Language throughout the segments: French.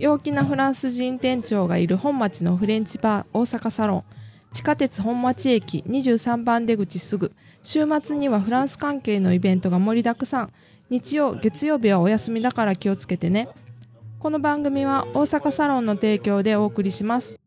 陽気なフランス人店長がいる本町のフレンチバー大阪サロン。地下鉄本町駅23番出口すぐ。週末にはフランス関係のイベントが盛りだくさん。日曜月曜日はお休みだから気をつけてね。この番組は大阪サロンの提供でお送りします。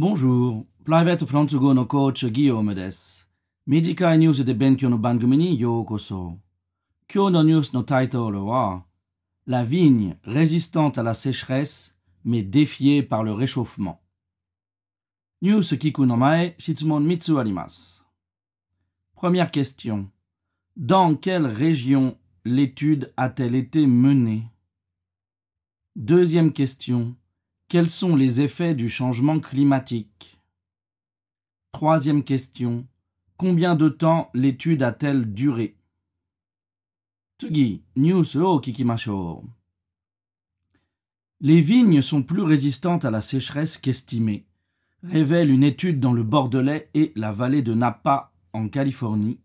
ボンジュール、プライベートフランス語のコーチ、ギヨームです。短いニュースで勉強の番組にようこそ。今日のニュースのタイトルは、La vigne résistante à la sécheresse, mais défiée par le réchauffement. ニュース聞くの前、質問3つあります。Première question. Dans quelle région l'étude a-t-elle été menée Deuxième question. Quels sont les effets du changement climatique? Troisième question. Combien de temps l'étude a-t-elle duré? Les vignes sont plus résistantes à la sécheresse qu'estimée, révèle une étude dans le Bordelais et la vallée de Napa en Californie,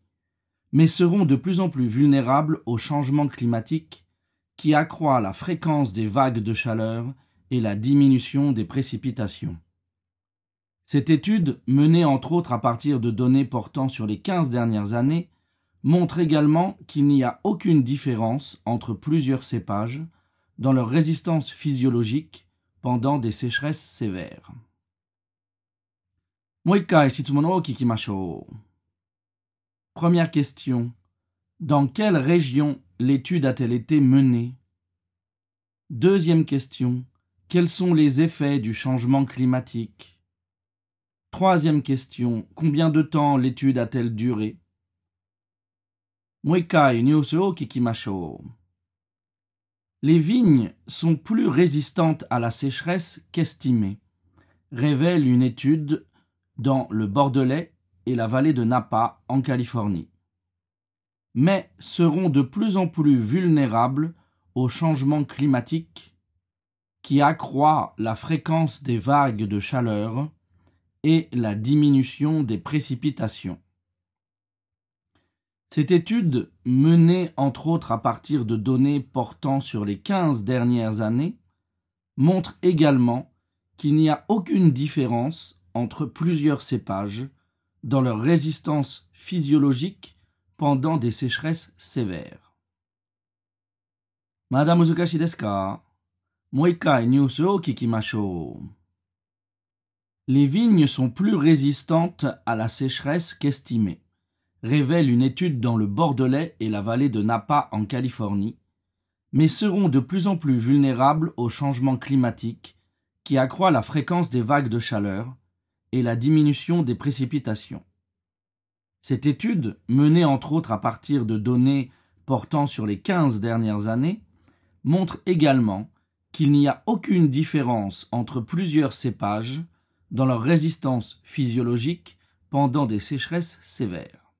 mais seront de plus en plus vulnérables au changement climatique qui accroît la fréquence des vagues de chaleur et la diminution des précipitations. Cette étude, menée entre autres à partir de données portant sur les 15 dernières années, montre également qu'il n'y a aucune différence entre plusieurs cépages dans leur résistance physiologique pendant des sécheresses sévères. Première question. Dans quelle région l'étude a-t-elle été menée? Deuxième question. Quels sont les effets du changement climatique? Troisième question. Combien de temps l'étude a-t-elle duré? Les vignes sont plus résistantes à la sécheresse qu'estimées, révèle une étude dans le Bordelais et la vallée de Napa en Californie, mais seront de plus en plus vulnérables au changement climatique qui accroît la fréquence des vagues de chaleur et la diminution des précipitations. Cette étude, menée entre autres à partir de données portant sur les 15 dernières années, montre également qu'il n'y a aucune différence entre plusieurs cépages dans leur résistance physiologique pendant des sécheresses sévères. Madame ka? もう一回ニュースを聞きましょう。Les vignes sont plus résistantes à la sécheresse qu'estimées, révèle une étude dans le Bordelais et la vallée de Napa en Californie, mais seront de plus en plus vulnérables au changement climatique qui accroît la fréquence des vagues de chaleur et la diminution des précipitations. Cette étude, menée entre autres à partir de données portant sur les 15 dernières années, montre également qu'il n'y a aucune différence entre plusieurs cépages dans leur résistance physiologique pendant des sécheresses sévères.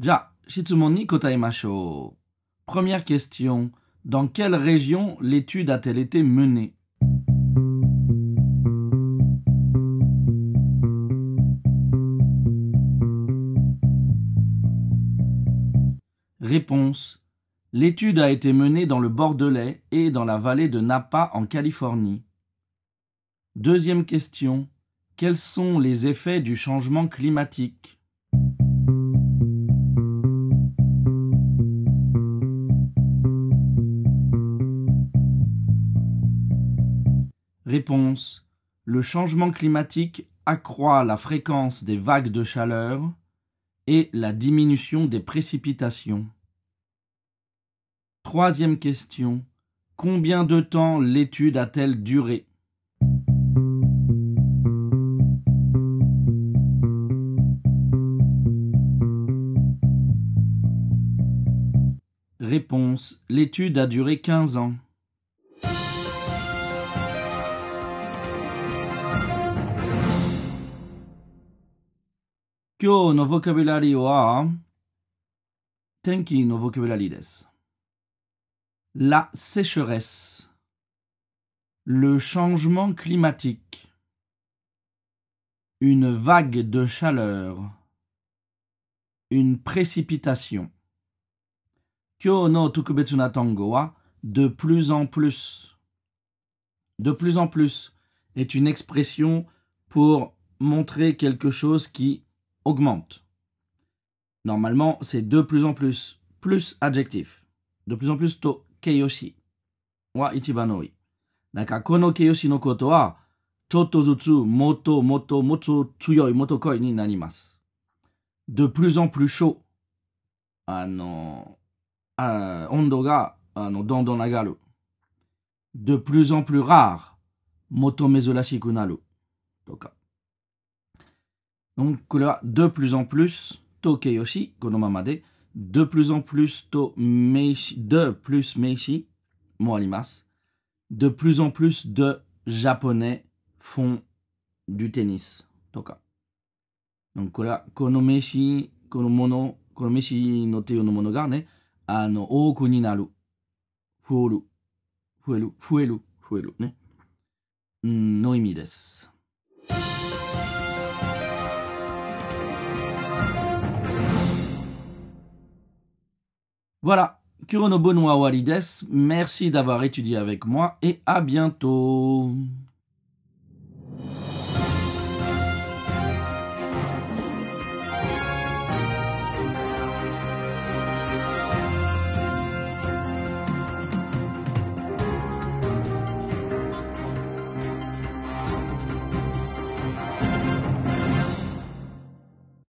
Ja, Première question. Dans quelle région l'étude a-t-elle été menée? Réponse. L'étude a été menée dans le Bordelais et dans la vallée de Napa en Californie. Deuxième question. Quels sont les effets du changement climatique? Réponse. Le changement climatique accroît la fréquence des vagues de chaleur et la diminution des précipitations. Troisième question. Combien de temps l'étude a-t-elle duré? Réponse. L'étude a duré 15 ans. Kyo no vocabulary wa tenki no vocabulary desu. La sécheresse. Le changement climatique. Une vague de chaleur. Une précipitation. Kyo no tukubetsu na tango wa de plus en plus. De plus en plus est une expression pour montrer quelque chose qui augmente. Normalement, c'est de plus en plus, plus adjectif. De plus en plus to keiyoshi wa ichiban oi. Naka kono keiyoshi no koto wa chotto zutsu moto moto moto tsuyoi moto koi ni narimasu. De plus en plus chaud. Ano, ondo ga ano, dondon nagaru. De plus en plus rare. Moto mezurashiku naru. Toka. Donc, de plus en plus, to keyoshi, konomamade, de plus en plus to meishi, de plus meishi, mo alimas, de plus en plus de japonais font du tennis, toka. Donc, kono meishi, kono mono, kono meishi no teo no mono ga ne, ano, oku ni naru, fuoru, fuelu, fuelu, fuelu, ne, no imi desu. Voilà, Kuro no Bonwa Walides, merci d'avoir étudié avec moi et à bientôt.